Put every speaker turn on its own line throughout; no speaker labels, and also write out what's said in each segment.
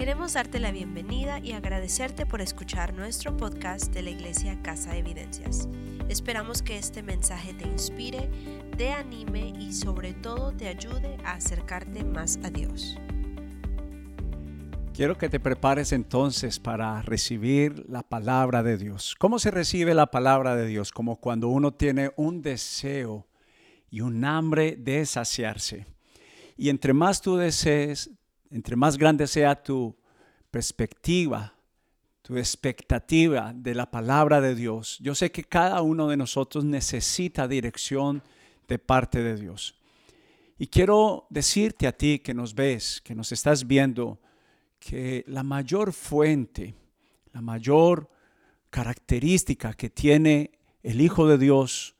Queremos darte la bienvenida y agradecerte por escuchar nuestro podcast de la Iglesia Casa de Evidencias. Esperamos que este mensaje te inspire, te anime y sobre todo te ayude a acercarte más a Dios.
Quiero que te prepares entonces para recibir la palabra de Dios. ¿Cómo se recibe la palabra de Dios? Como cuando uno tiene un deseo y un hambre de saciarse. Y entre más tú desees, entre más grande sea tu perspectiva, tu expectativa de la palabra de Dios, yo sé que cada uno de nosotros necesita dirección de parte de Dios. Y quiero decirte a ti que nos ves, que nos estás viendo, que la mayor fuente, la mayor característica que tiene el Hijo de Dios,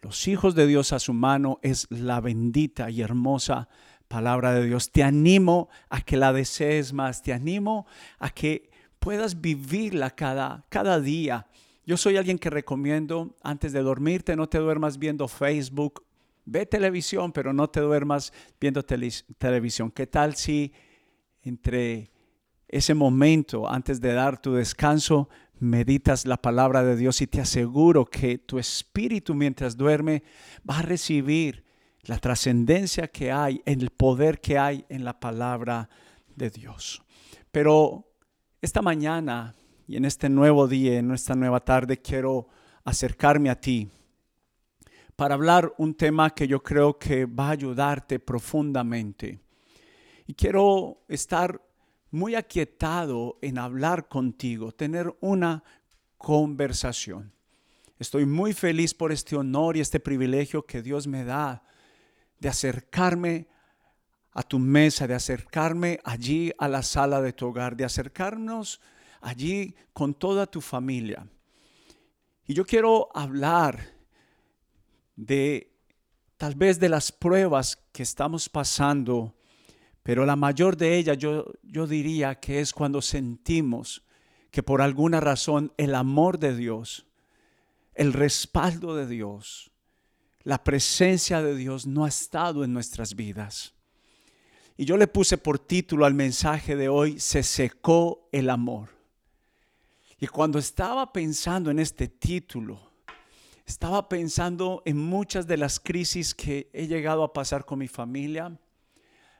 los hijos de Dios a su mano, es la bendita y hermosa palabra de Dios. Te animo a que la desees más, te animo a que puedas vivirla cada, cada día. Yo soy alguien que recomiendo antes de dormirte, no te duermas viendo Facebook, ve televisión, pero no te duermas viendo televisión. ¿Qué tal si entre ese momento, antes de dar tu descanso, meditas la palabra de Dios y te aseguro que tu espíritu mientras duerme va a recibir la trascendencia que hay, el poder que hay en la palabra de Dios. Pero esta mañana y en este nuevo día, en esta nueva tarde, quiero acercarme a ti para hablar un tema que yo creo que va a ayudarte profundamente. Y quiero estar muy aquietado en hablar contigo, tener una conversación. Estoy muy feliz por este honor y este privilegio que Dios me da de acercarme a tu mesa, de acercarme allí a la sala de tu hogar, de acercarnos allí con toda tu familia. Y yo quiero hablar de tal vez de las pruebas que estamos pasando, pero la mayor de ellas yo, yo diría que es cuando sentimos que por alguna razón el amor de Dios, el respaldo de Dios, la presencia de Dios no ha estado en nuestras vidas. Y yo le puse por título al mensaje de hoy, se secó el amor. Y cuando estaba pensando en este título, estaba pensando en muchas de las crisis que he llegado a pasar con mi familia,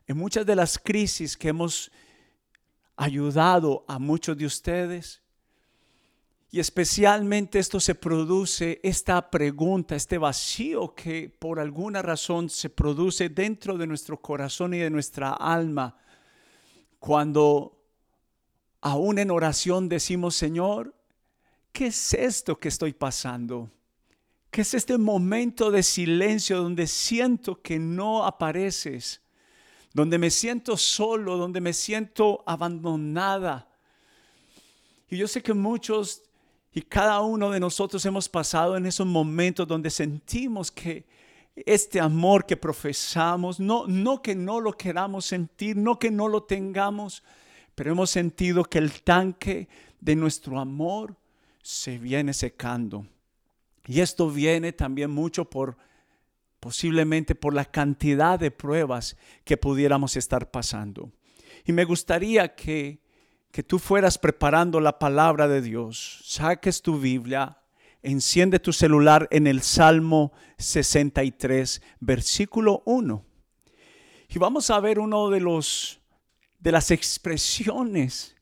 en muchas de las crisis que hemos ayudado a muchos de ustedes, y especialmente esto se produce, esta pregunta, este vacío que por alguna razón se produce dentro de nuestro corazón y de nuestra alma cuando aún en oración decimos, Señor, ¿qué es esto que estoy pasando? ¿Qué es este momento de silencio donde siento que no apareces? Donde me siento solo, donde me siento abandonada. Y yo sé que muchos y cada uno de nosotros hemos pasado en esos momentos donde sentimos que este amor que profesamos, no, no que no lo queramos sentir, no que no lo tengamos, pero hemos sentido que el tanque de nuestro amor se viene secando. Y esto viene también mucho por posiblemente por la cantidad de pruebas que pudiéramos estar pasando. Y me gustaría que que tú fueras preparando la palabra de Dios, saques tu Biblia, enciende tu celular en el Salmo 63, versículo 1. Y vamos a ver uno de los de las expresiones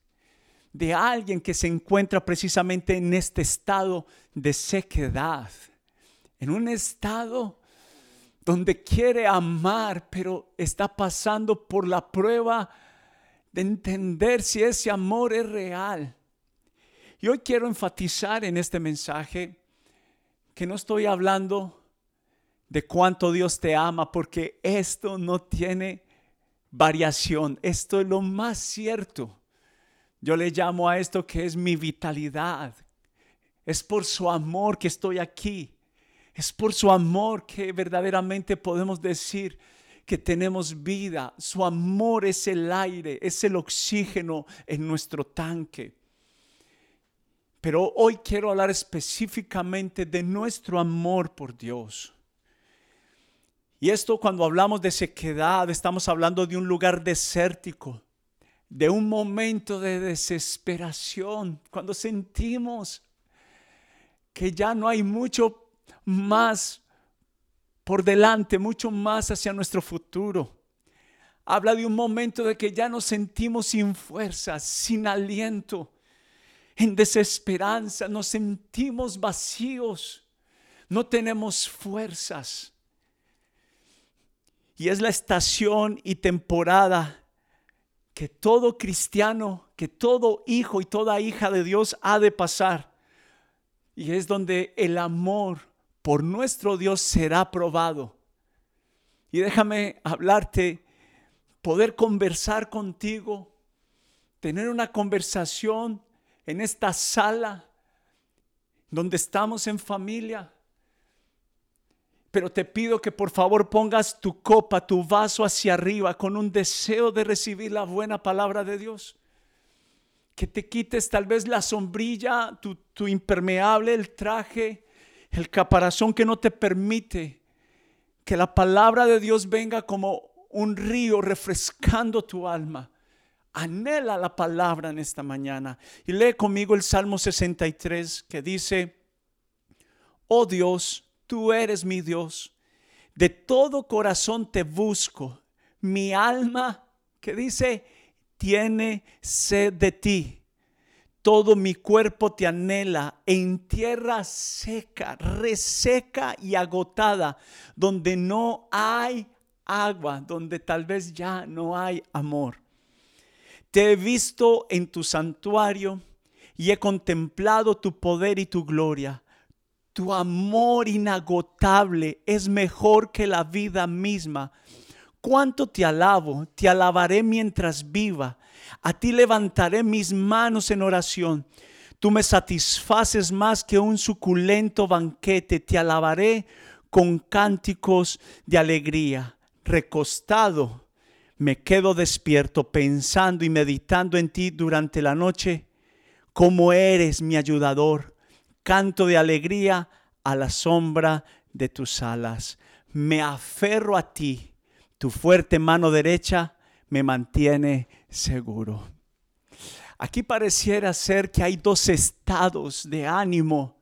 de alguien que se encuentra precisamente en este estado de sequedad, en un estado donde quiere amar, pero está pasando por la prueba de entender si ese amor es real. Y hoy quiero enfatizar en este mensaje que no estoy hablando de cuánto Dios te ama, porque esto no tiene variación, esto es lo más cierto. Yo le llamo a esto que es mi vitalidad. Es por su amor que estoy aquí. Es por su amor que verdaderamente podemos decir, que tenemos vida. Su amor es el aire, es el oxígeno en nuestro tanque. Pero hoy quiero hablar específicamente de nuestro amor por Dios. Y esto cuando hablamos de sequedad, estamos hablando de un lugar desértico, de un momento de desesperación, cuando sentimos que ya no hay mucho más por delante, mucho más hacia nuestro futuro. Habla de un momento de que ya nos sentimos sin fuerzas, sin aliento, en desesperanza, nos sentimos vacíos, no tenemos fuerzas. Y es la estación y temporada que todo cristiano, que todo hijo y toda hija de Dios ha de pasar. Y es donde el amor por nuestro Dios será probado. Y déjame hablarte, poder conversar contigo, tener una conversación en esta sala donde estamos en familia pero te pido que por favor pongas tu copa, tu vaso hacia arriba con un deseo de recibir la buena palabra de Dios. Que te quites tal vez la sombrilla, tu, impermeable, el traje, el caparazón que no te permite que la palabra de Dios venga como un río refrescando tu alma. Anhela la palabra en esta mañana. Y lee conmigo el Salmo 63 que dice, oh Dios, tú eres mi Dios. De todo corazón te busco. Mi alma, que dice, tiene sed de ti. Todo mi cuerpo te anhela en tierra seca, reseca y agotada, donde no hay agua, donde tal vez ya no hay amor. Te he visto en tu santuario y he contemplado tu poder y tu gloria. Tu amor inagotable es mejor que la vida misma. Cuánto te alabo, te alabaré mientras viva. A ti levantaré mis manos en oración. Tú me satisfaces más que un suculento banquete. Te alabaré con cánticos de alegría. Recostado, me quedo despierto pensando y meditando en ti durante la noche. Como eres mi ayudador canto de alegría a la sombra de tus alas. Me aferro a ti, tu fuerte mano derecha me mantiene seguro. Aquí pareciera ser que hay dos estados de ánimo,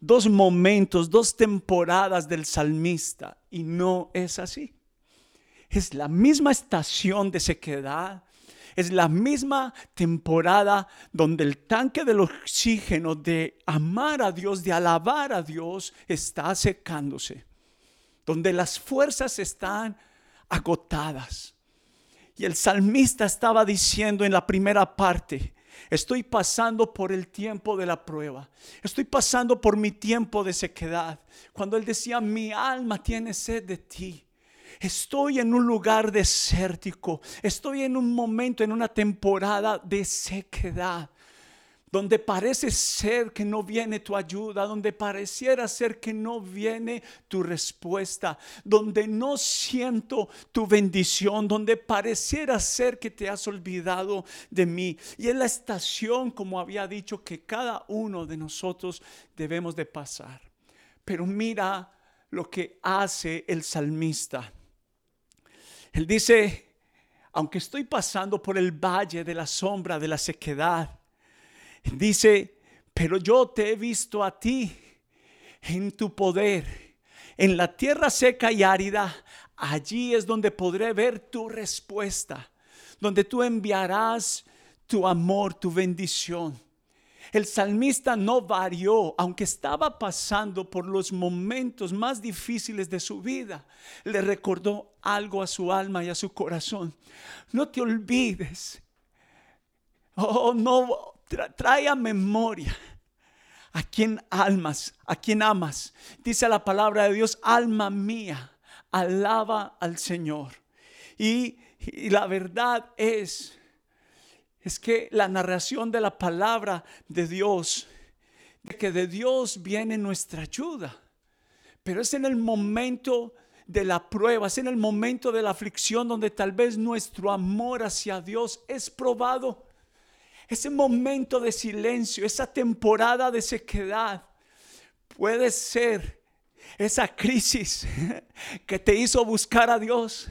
dos momentos, dos temporadas del salmista, y no es así. Es la misma estación de sequedad, es la misma temporada donde el tanque del oxígeno de amar a Dios, de alabar a Dios, está secándose. Donde las fuerzas están agotadas. Y el salmista estaba diciendo en la primera parte, estoy pasando por el tiempo de la prueba, estoy pasando por mi tiempo de sequedad. Cuando él decía, mi alma tiene sed de ti. Estoy en un lugar desértico. Estoy en un momento, en una temporada de sequedad. Donde parece ser que no viene tu ayuda, donde pareciera ser que no viene tu respuesta, donde no siento tu bendición, donde pareciera ser que te has olvidado de mí. Y es la estación, como había dicho, que cada uno de nosotros debemos de pasar. Pero mira lo que hace el salmista. Él dice, aunque estoy pasando por el valle de la sombra de la sequedad, dice, pero yo te he visto a ti en tu poder, en la tierra seca y árida, allí es donde podré ver tu respuesta, donde tú enviarás tu amor, tu bendición. El salmista no varió, aunque estaba pasando por los momentos más difíciles de su vida. Le recordó algo a su alma y a su corazón. No te olvides. Oh, no, trae a memoria a quien almas, a quien amas. Dice la palabra de Dios, alma mía, alaba al Señor. Y, y la verdad es es que la narración de la palabra de Dios, de que de Dios viene nuestra ayuda, pero es en el momento de la prueba, es en el momento de la aflicción donde tal vez nuestro amor hacia Dios es probado. Ese momento de silencio, esa temporada de sequedad puede ser esa crisis que te hizo buscar a Dios,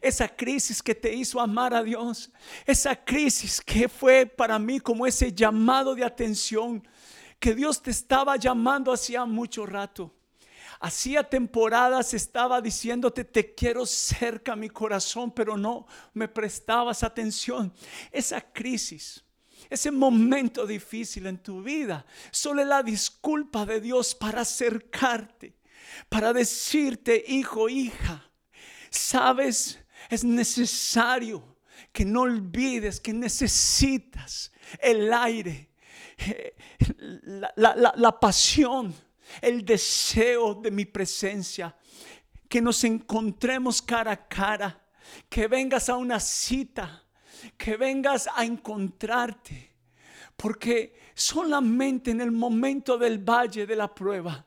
esa crisis que te hizo amar a Dios, esa crisis que fue para mí como ese llamado de atención que Dios te estaba llamando hacía mucho rato. Hacía temporadas estaba diciéndote, te quiero cerca mi corazón, pero no me prestabas atención. Esa crisis, ese momento difícil en tu vida, solo la disculpa de Dios para acercarte, para decirte, hijo, hija, sabes, es necesario que no olvides que necesitas el aire, eh, la, la pasión el deseo de mi presencia, que nos encontremos cara a cara, que vengas a una cita, que vengas a encontrarte, porque solamente en el momento del valle de la prueba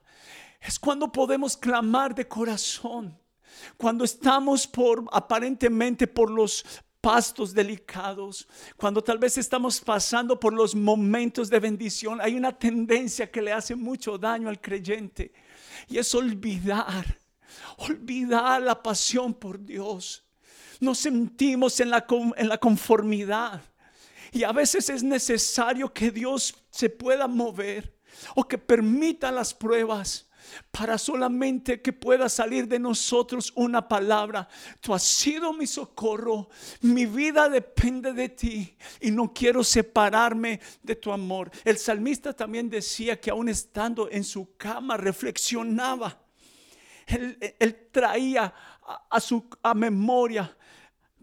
es cuando podemos clamar de corazón. Cuando estamos por aparentemente por los pastos delicados, cuando tal vez estamos pasando por los momentos de bendición, hay una tendencia que le hace mucho daño al creyente y es olvidar, olvidar la pasión por Dios. Nos sentimos en la, en la conformidad y a veces es necesario que Dios se pueda mover o que permita las pruebas para solamente que pueda salir de nosotros una palabra. Tú has sido mi socorro, mi vida depende de ti y no quiero separarme de tu amor. El salmista también decía que aún estando en su cama reflexionaba. Él, traía a, su a memoria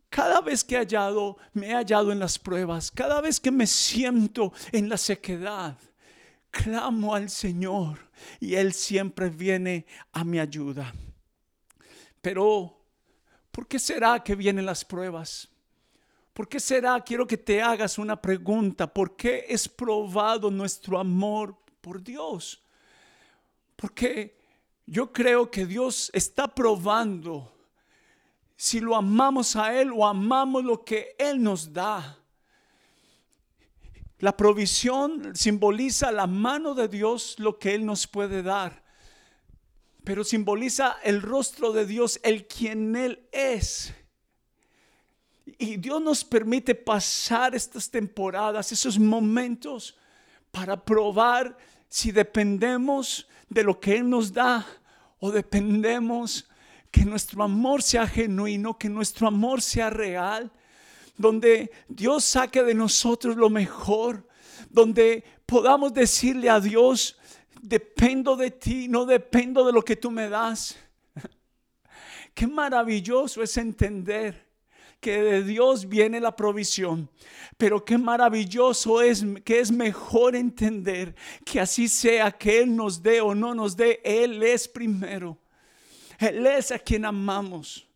cada vez que he hallado, me he hallado en las pruebas, cada vez que me siento en la sequedad, clamo al Señor y Él siempre viene a mi ayuda. Pero, ¿por qué será que vienen las pruebas? ¿Por qué será? Quiero que te hagas una pregunta. ¿Por qué es probado nuestro amor por Dios? Porque yo creo que Dios está probando si lo amamos a Él o amamos lo que Él nos da. La provisión simboliza la mano de Dios, lo que Él nos puede dar. Pero simboliza el rostro de Dios, el quien Él es. Y Dios nos permite pasar estas temporadas, esos momentos, para probar si dependemos de lo que Él nos da o dependemos que nuestro amor sea genuino, que nuestro amor sea real donde Dios saque de nosotros lo mejor, donde podamos decirle a Dios, dependo de ti, no dependo de lo que tú me das. Qué maravilloso es entender que de Dios viene la provisión, pero qué maravilloso es que es mejor entender que así sea que Él nos dé o no nos dé, Él es primero. Él es a quien amamos.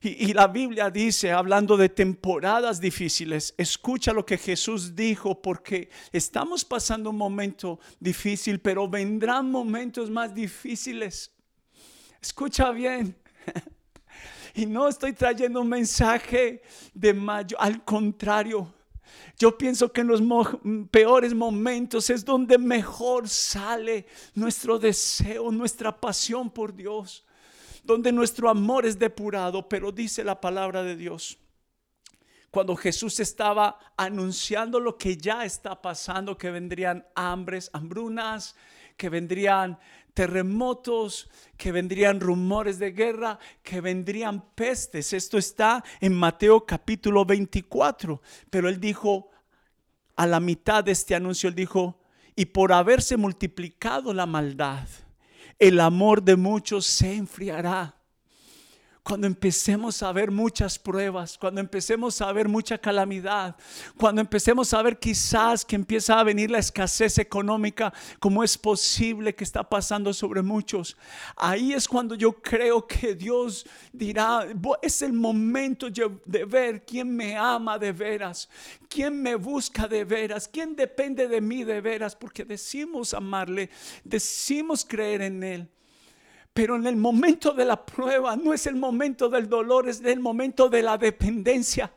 Y, la Biblia dice, hablando de temporadas difíciles, escucha lo que Jesús dijo, porque estamos pasando un momento difícil, pero vendrán momentos más difíciles. Escucha bien. Y no estoy trayendo un mensaje de mayo, al contrario. Yo pienso que en los peores momentos es donde mejor sale nuestro deseo, nuestra pasión por Dios donde nuestro amor es depurado, pero dice la palabra de Dios. Cuando Jesús estaba anunciando lo que ya está pasando, que vendrían hambres, hambrunas, que vendrían terremotos, que vendrían rumores de guerra, que vendrían pestes. Esto está en Mateo capítulo 24. Pero él dijo, a la mitad de este anuncio, él dijo, y por haberse multiplicado la maldad, el amor de muchos se enfriará. Cuando empecemos a ver muchas pruebas, cuando empecemos a ver mucha calamidad, cuando empecemos a ver quizás que empieza a venir la escasez económica, como es posible que está pasando sobre muchos, ahí es cuando yo creo que Dios dirá, es el momento de ver quién me ama de veras, quién me busca de veras, quién depende de mí de veras, porque decimos amarle, decimos creer en Él. Pero en el momento de la prueba no es el momento del dolor, es el momento de la dependencia.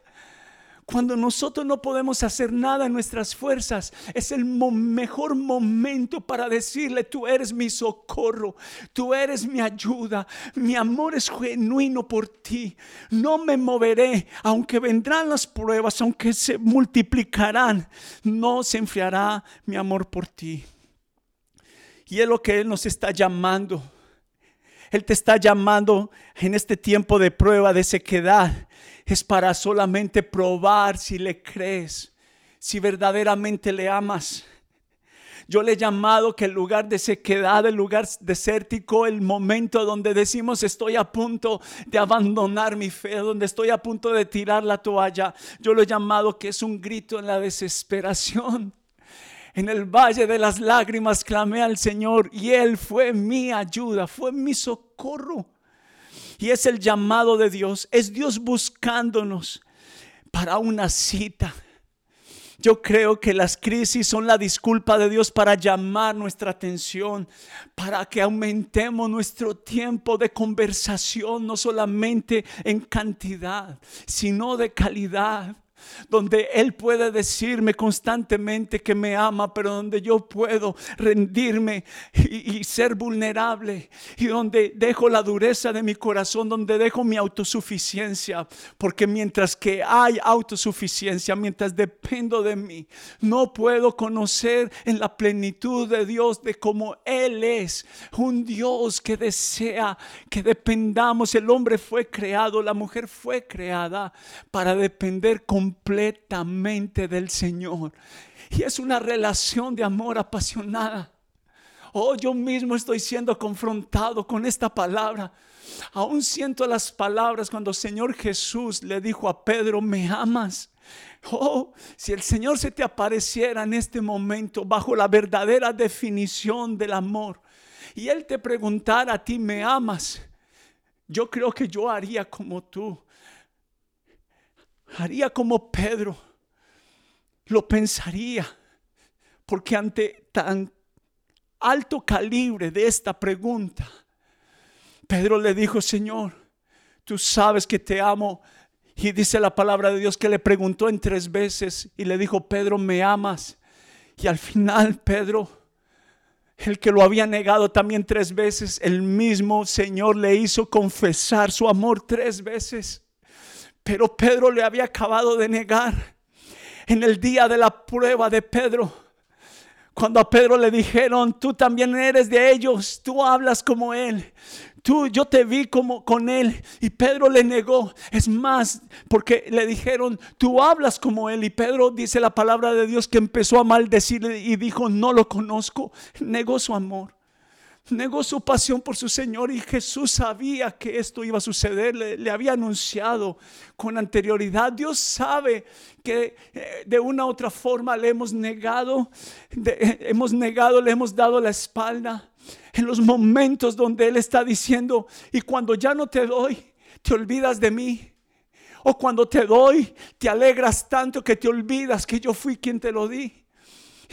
Cuando nosotros no podemos hacer nada en nuestras fuerzas, es el mejor momento para decirle, tú eres mi socorro, tú eres mi ayuda, mi amor es genuino por ti. No me moveré, aunque vendrán las pruebas, aunque se multiplicarán, no se enfriará mi amor por ti. Y es lo que Él nos está llamando. Él te está llamando en este tiempo de prueba, de sequedad. Es para solamente probar si le crees, si verdaderamente le amas. Yo le he llamado que el lugar de sequedad, el lugar desértico, el momento donde decimos estoy a punto de abandonar mi fe, donde estoy a punto de tirar la toalla, yo lo he llamado que es un grito en la desesperación. En el valle de las lágrimas clamé al Señor y Él fue mi ayuda, fue mi socorro. Y es el llamado de Dios, es Dios buscándonos para una cita. Yo creo que las crisis son la disculpa de Dios para llamar nuestra atención, para que aumentemos nuestro tiempo de conversación, no solamente en cantidad, sino de calidad donde Él puede decirme constantemente que me ama, pero donde yo puedo rendirme y, ser vulnerable, y donde dejo la dureza de mi corazón, donde dejo mi autosuficiencia, porque mientras que hay autosuficiencia, mientras dependo de mí, no puedo conocer en la plenitud de Dios de cómo Él es, un Dios que desea que dependamos. El hombre fue creado, la mujer fue creada para depender con completamente del Señor. Y es una relación de amor apasionada. Oh, yo mismo estoy siendo confrontado con esta palabra. Aún siento las palabras cuando el Señor Jesús le dijo a Pedro, ¿me amas? Oh, si el Señor se te apareciera en este momento bajo la verdadera definición del amor y Él te preguntara a ti, ¿me amas? Yo creo que yo haría como tú haría como Pedro, lo pensaría, porque ante tan alto calibre de esta pregunta, Pedro le dijo, Señor, tú sabes que te amo. Y dice la palabra de Dios que le preguntó en tres veces y le dijo, Pedro, ¿me amas? Y al final Pedro, el que lo había negado también tres veces, el mismo Señor le hizo confesar su amor tres veces. Pero Pedro le había acabado de negar en el día de la prueba de Pedro. Cuando a Pedro le dijeron, tú también eres de ellos, tú hablas como él. Tú, yo te vi como con él y Pedro le negó. Es más, porque le dijeron, tú hablas como él y Pedro dice la palabra de Dios que empezó a maldecirle y dijo, no lo conozco. Negó su amor negó su pasión por su Señor y Jesús sabía que esto iba a suceder, le, había anunciado con anterioridad. Dios sabe que eh, de una u otra forma le hemos negado, eh, hemos negado, le hemos dado la espalda en los momentos donde Él está diciendo, y cuando ya no te doy, te olvidas de mí. O cuando te doy, te alegras tanto que te olvidas que yo fui quien te lo di.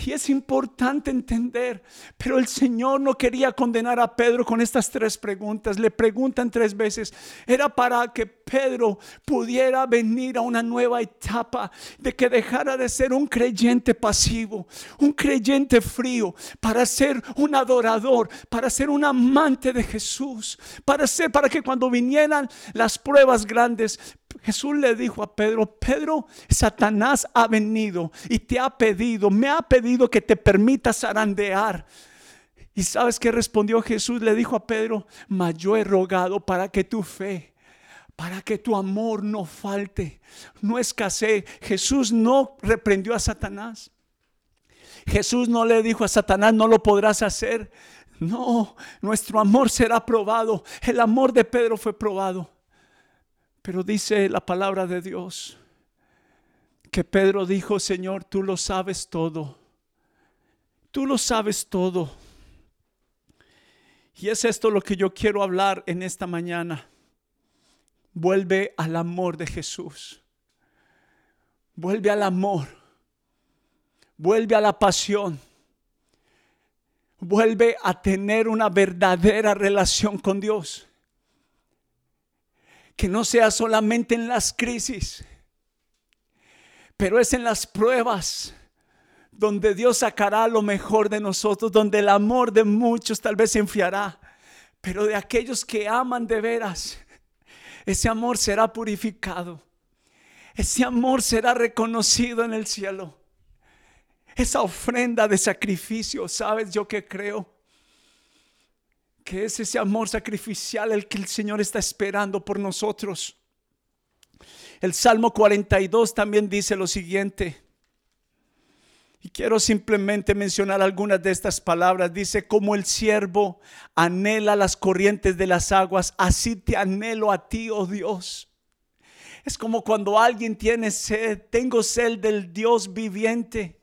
Y es importante entender, pero el Señor no quería condenar a Pedro con estas tres preguntas. Le preguntan tres veces. Era para que Pedro pudiera venir a una nueva etapa de que dejara de ser un creyente pasivo, un creyente frío, para ser un adorador, para ser un amante de Jesús, para ser para que cuando vinieran las pruebas grandes Jesús le dijo a Pedro, Pedro, Satanás ha venido y te ha pedido, me ha pedido que te permitas zarandear. ¿Y sabes qué respondió Jesús? Le dijo a Pedro, mas yo he rogado para que tu fe, para que tu amor no falte, no escasee. Jesús no reprendió a Satanás. Jesús no le dijo a Satanás, no lo podrás hacer. No, nuestro amor será probado. El amor de Pedro fue probado. Pero dice la palabra de Dios que Pedro dijo, Señor, tú lo sabes todo. Tú lo sabes todo. Y es esto lo que yo quiero hablar en esta mañana. Vuelve al amor de Jesús. Vuelve al amor. Vuelve a la pasión. Vuelve a tener una verdadera relación con Dios que no sea solamente en las crisis, Pero es en las pruebas donde Dios sacará lo mejor de nosotros, donde el amor de muchos tal vez se enfriará, pero de aquellos que aman de veras, ese amor será purificado. Ese amor será reconocido en el cielo. Esa ofrenda de sacrificio, ¿sabes yo que creo? Que es ese amor sacrificial el que el Señor está esperando por nosotros. El Salmo 42 también dice lo siguiente. Y quiero simplemente mencionar algunas de estas palabras. Dice, como el siervo anhela las corrientes de las aguas, así te anhelo a ti, oh Dios. Es como cuando alguien tiene sed, tengo sed del Dios viviente.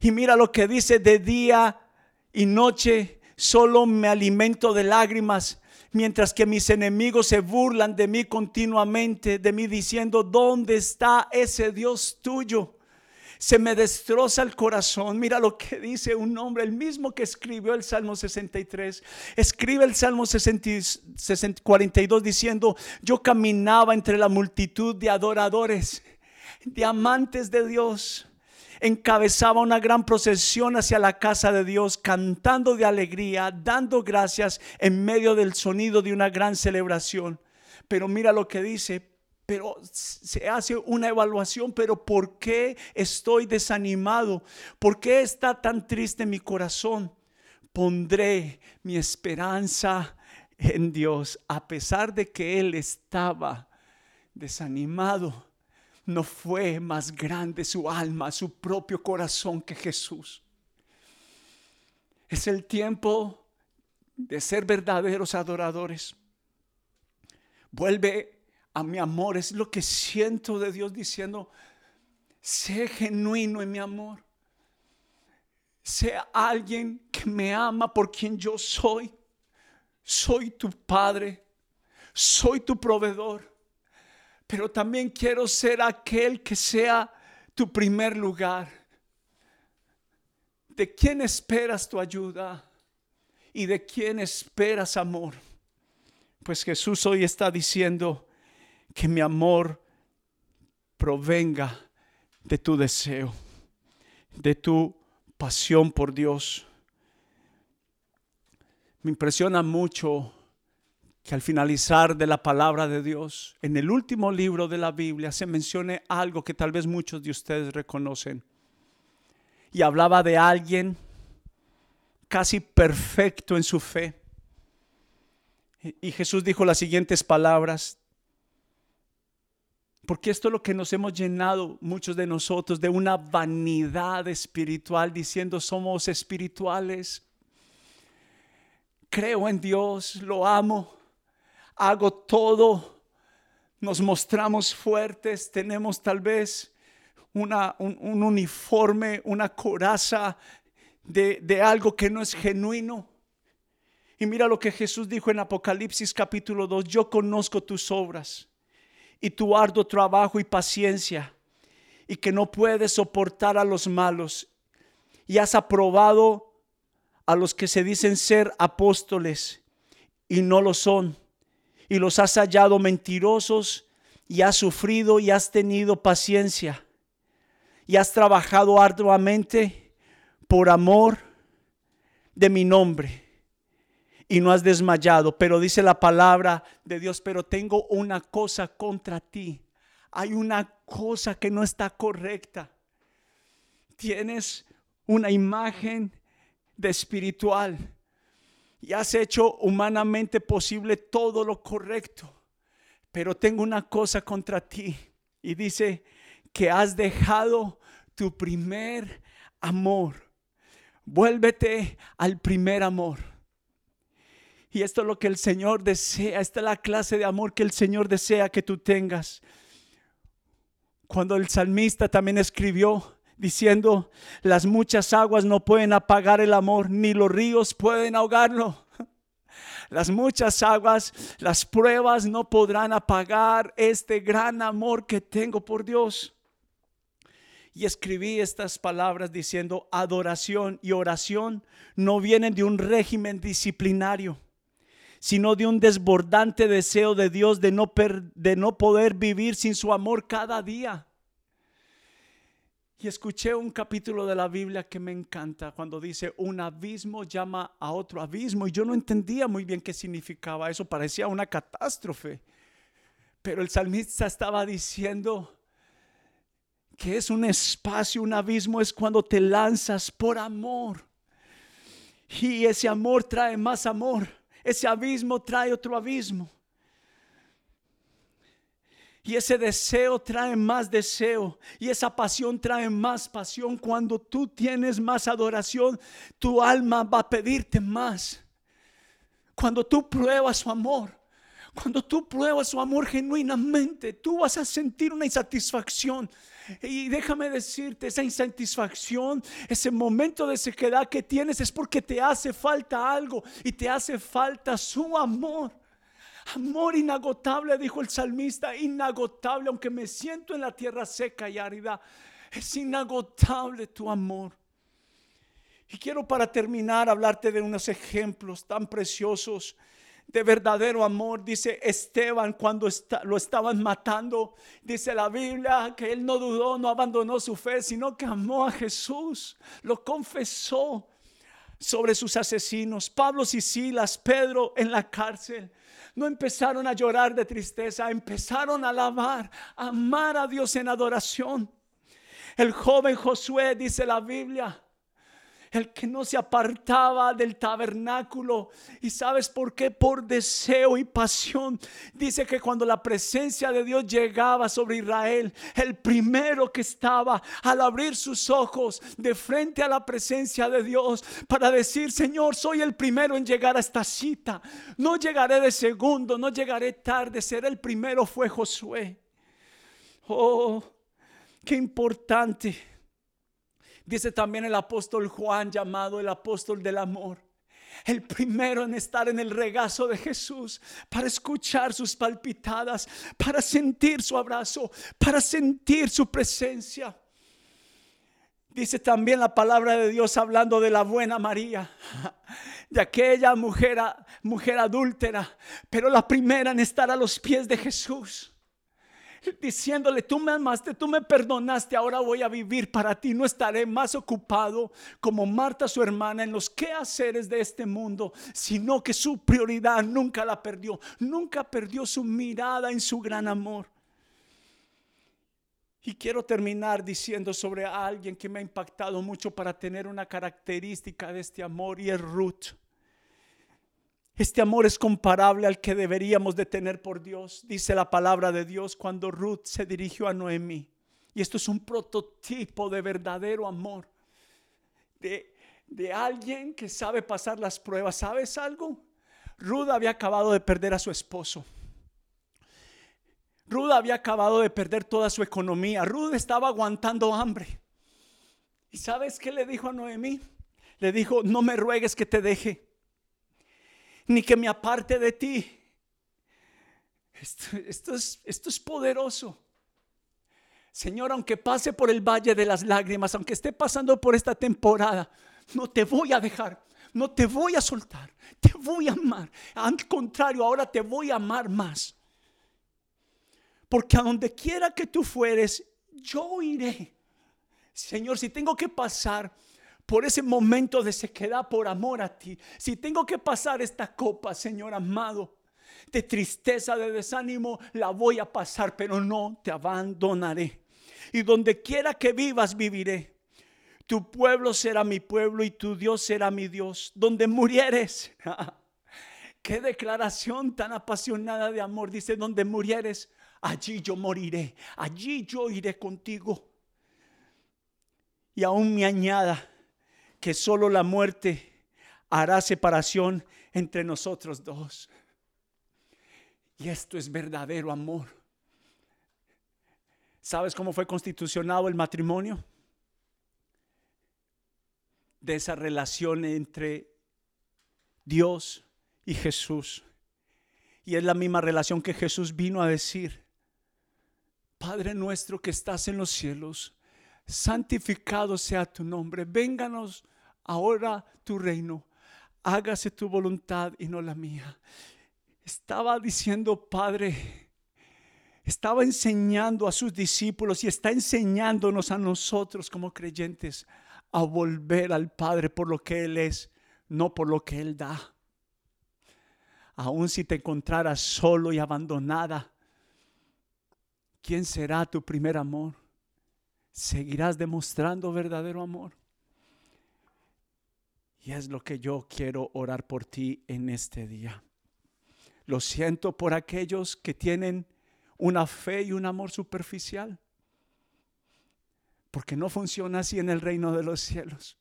Y mira lo que dice, de día y noche solo me alimento de lágrimas, mientras que mis enemigos se burlan de mí continuamente, de mí diciendo, ¿dónde está ese Dios tuyo? Se me destroza el corazón. Mira lo que dice un hombre, el mismo que escribió el Salmo 63. Escribe el Salmo 42 diciendo, yo caminaba entre la multitud de adoradores, de amantes de Dios encabezaba una gran procesión hacia la casa de Dios, cantando de alegría, dando gracias en medio del sonido de una gran celebración. Pero mira lo que dice, pero se hace una evaluación, pero ¿por qué estoy desanimado? ¿Por qué está tan triste mi corazón? Pondré mi esperanza en Dios, a pesar de que Él estaba desanimado no fue más grande su alma, su propio corazón que Jesús. Es el tiempo de ser verdaderos adoradores. Vuelve a mi amor, es lo que siento de Dios diciendo, sé genuino en mi amor. Sea alguien que me ama por quien yo soy. Soy tu padre, soy tu proveedor pero también quiero ser aquel que sea tu primer lugar. ¿De quién esperas tu ayuda? ¿Y de quién esperas amor? Pues Jesús hoy está diciendo que mi amor provenga de tu deseo, de tu pasión por Dios. Me impresiona mucho que al finalizar de la palabra de Dios, en el último libro de la Biblia se mencione algo que tal vez muchos de ustedes reconocen. Y hablaba de alguien casi perfecto en su fe. Y Jesús dijo las siguientes palabras, porque esto es lo que nos hemos llenado muchos de nosotros de una vanidad espiritual diciendo somos espirituales. Creo en Dios, lo amo hago todo, nos mostramos fuertes, tenemos tal vez una, un, uniforme, una coraza de, de algo que no es genuino. Y mira lo que Jesús dijo en Apocalipsis capítulo 2, yo conozco tus obras y tu arduo trabajo y paciencia, y que no puedes soportar a los malos, y has aprobado a los que se dicen ser apóstoles y no lo son, y los has hallado mentirosos y has sufrido y has tenido paciencia y has trabajado arduamente por amor de mi nombre y no has desmayado. Pero dice la palabra de Dios, pero tengo una cosa contra ti. Hay una cosa que no está correcta. Tienes una imagen de espiritual y has hecho humanamente posible todo lo correcto. Pero tengo una cosa contra ti. Y dice que has dejado tu primer amor. Vuélvete al primer amor. Y esto es lo que el Señor desea. Esta es la clase de amor que el Señor desea que tú tengas. Cuando el salmista también escribió diciendo, las muchas aguas no pueden apagar el amor, ni los ríos pueden ahogarlo. Las muchas aguas, las pruebas no podrán apagar este gran amor que tengo por Dios. Y escribí estas palabras diciendo, adoración y oración no vienen de un régimen disciplinario, sino de un desbordante deseo de Dios de no, de no poder vivir sin su amor cada día. Y escuché un capítulo de la Biblia que me encanta cuando dice un abismo llama a otro abismo y yo no entendía muy bien qué significaba eso, parecía una catástrofe. Pero el salmista estaba diciendo que es un espacio, un abismo es cuando te lanzas por amor. Y ese amor trae más amor. Ese abismo trae otro abismo. Y ese deseo trae más deseo. Y esa pasión trae más pasión. Cuando tú tienes más adoración, tu alma va a pedirte más. Cuando tú pruebas su amor, cuando tú pruebas su amor genuinamente, tú vas a sentir una insatisfacción. Y déjame decirte, esa insatisfacción, ese momento de sequedad que tienes es porque te hace falta algo y te hace falta su amor. Amor inagotable, dijo el salmista, inagotable, aunque me siento en la tierra seca y árida, es inagotable tu amor. Y quiero para terminar hablarte de unos ejemplos tan preciosos de verdadero amor. Dice Esteban cuando lo estaban matando. Dice la Biblia que él no dudó, no abandonó su fe, sino que amó a Jesús. Lo confesó sobre sus asesinos. Pablo y Silas, Pedro en la cárcel. No empezaron a llorar de tristeza, empezaron a alabar, a amar a Dios en adoración. El joven Josué, dice la Biblia, el que no se apartaba del tabernáculo. ¿Y sabes por qué? Por deseo y pasión. Dice que cuando la presencia de Dios llegaba sobre Israel, el primero que estaba al abrir sus ojos de frente a la presencia de Dios para decir, Señor, soy el primero en llegar a esta cita. No llegaré de segundo, no llegaré tarde, seré el primero fue Josué. Oh, qué importante Dice también el apóstol Juan, llamado el apóstol del amor. El primero en estar en el regazo de Jesús para escuchar sus palpitadas, para sentir su abrazo, para sentir su presencia. Dice también la palabra de Dios hablando de la buena María, de aquella mujer, mujer adúltera, pero la primera en estar a los pies de Jesús diciéndole, tú me amaste, tú me perdonaste, ahora voy a vivir para ti, no estaré más ocupado como Marta su hermana en los quehaceres de este mundo, sino que su prioridad nunca la perdió, nunca perdió su mirada en su gran amor. Y quiero terminar diciendo sobre alguien que me ha impactado mucho para tener una característica de este amor y es Ruth. Este amor es comparable al que deberíamos de tener por Dios, dice la palabra de Dios cuando Ruth se dirigió a Noemí. Y esto es un prototipo de verdadero amor, de, de alguien que sabe pasar las pruebas. ¿Sabes algo? Ruth había acabado de perder a su esposo. Ruth había acabado de perder toda su economía. Ruth estaba aguantando hambre. ¿Y sabes qué le dijo a Noemí? Le dijo, no me ruegues que te deje ni que me aparte de ti. Esto, es, es poderoso. Señor, aunque pase por el valle de las lágrimas, aunque esté pasando por esta temporada, no te voy a dejar, no te voy a soltar, te voy a amar. Al contrario, ahora te voy a amar más. Porque a donde quiera que tú fueres, yo iré. Señor, si tengo que pasar por ese momento de sequedad por amor a ti. Si tengo que pasar esta copa, Señor amado, de tristeza, de desánimo, la voy a pasar, pero no te abandonaré. Y donde quiera que vivas, viviré. Tu pueblo será mi pueblo y tu Dios será mi Dios. Donde murieres. Qué declaración tan apasionada de amor. Dice, donde murieres, allí yo moriré. Allí yo iré contigo. Y aún me añada que solo la muerte hará separación entre nosotros dos. Y esto es verdadero amor. ¿Sabes cómo fue constitucionado el matrimonio? De esa relación entre Dios y Jesús. Y es la misma relación que Jesús vino a decir. Padre nuestro que estás en los cielos, santificado sea tu nombre, vénganos ahora tu reino, hágase tu voluntad y no la mía. Estaba diciendo, Padre, estaba enseñando a sus discípulos y está enseñándonos a nosotros como creyentes a volver al Padre por lo que Él es, no por lo que Él da. Aun si te encontraras solo y abandonada, ¿quién será tu primer amor? ¿Seguirás demostrando verdadero amor? Y es lo que yo quiero orar por ti en este día. Lo siento por aquellos que tienen una fe y un amor superficial. Porque no funciona así en el reino de los cielos.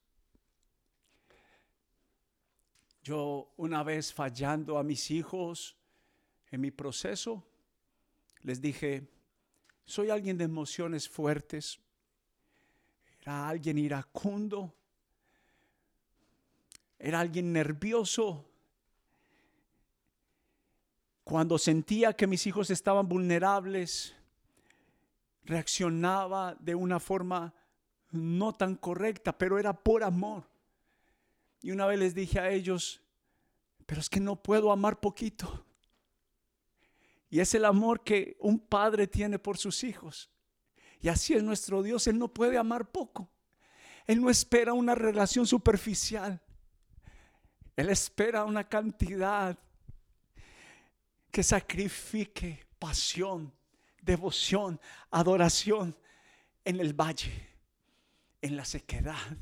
Yo una vez fallando a mis hijos en mi proceso, les dije, soy alguien de emociones fuertes, era alguien iracundo, era alguien nervioso. Cuando sentía que mis hijos estaban vulnerables, reaccionaba de una forma no tan correcta, pero era por amor. Y una vez les dije a ellos, pero es que no puedo amar poquito. Y es el amor que un padre tiene por sus hijos. Y así es nuestro Dios, Él no puede amar poco. Él no espera una relación superficial. Él espera una cantidad que sacrifique pasión, devoción, adoración en el valle, en la sequedad.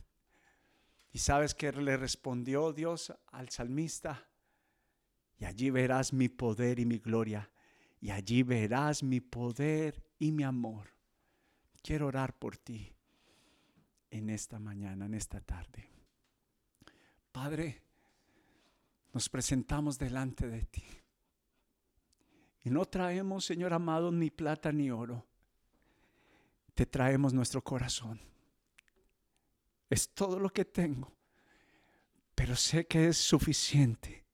Y sabes que le respondió Dios al salmista, y allí verás mi poder y mi gloria, y allí verás mi poder y mi amor. Quiero orar por ti en esta mañana, en esta tarde. Padre, nos presentamos delante de ti. Y no traemos, Señor amado, ni plata ni oro. Te traemos nuestro corazón. Es todo lo que tengo, pero sé que es suficiente.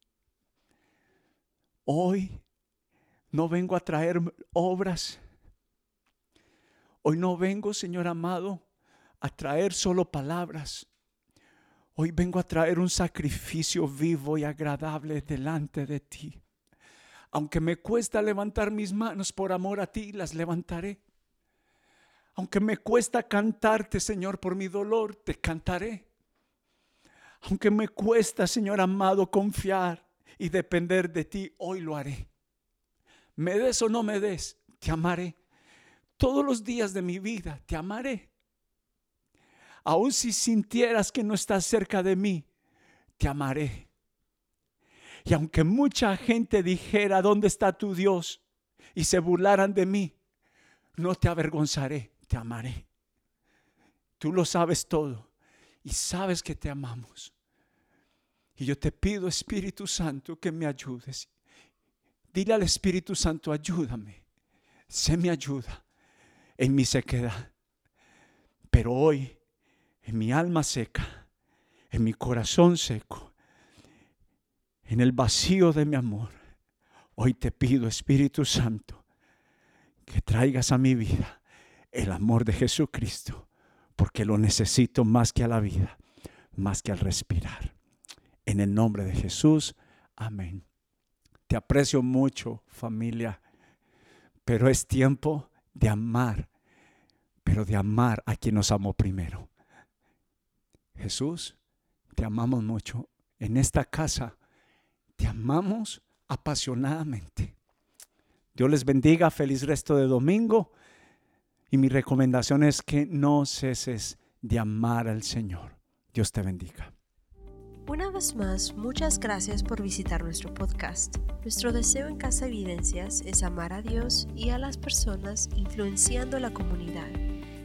Hoy no vengo a traer obras. Hoy no vengo, Señor amado, a traer solo palabras. Hoy vengo a traer un sacrificio vivo y agradable delante de ti. Aunque me cuesta levantar mis manos por amor a ti, las levantaré. Aunque me cuesta cantarte, Señor, por mi dolor, te cantaré. Aunque me cuesta, Señor amado, confiar y depender de ti, hoy lo haré. Me des o no me des, te amaré. Todos los días de mi vida te amaré. Aun si sintieras que no estás cerca de mí, te amaré. Y aunque mucha gente dijera, ¿dónde está tu Dios? Y se burlaran de mí, no te avergonzaré, te amaré. Tú lo sabes todo y sabes que te amamos. Y yo te pido, Espíritu Santo, que me ayudes. Dile al Espíritu Santo, ayúdame. Sé mi ayuda en mi sequedad. Pero hoy en mi alma seca, en mi corazón seco, en el vacío de mi amor, hoy te pido, Espíritu Santo, que traigas a mi vida el amor de Jesucristo, porque lo necesito más que a la vida, más que al respirar. En el nombre de Jesús, amén. Te aprecio mucho, familia, pero es tiempo de amar, pero de amar a quien nos amó primero. Jesús, te amamos mucho. En esta casa te amamos apasionadamente. Dios les bendiga, feliz resto de domingo. Y mi recomendación es que no ceses de amar al Señor. Dios te bendiga.
Una vez más, muchas gracias por visitar nuestro podcast. Nuestro deseo en Casa Evidencias es amar a Dios y a las personas influenciando la comunidad.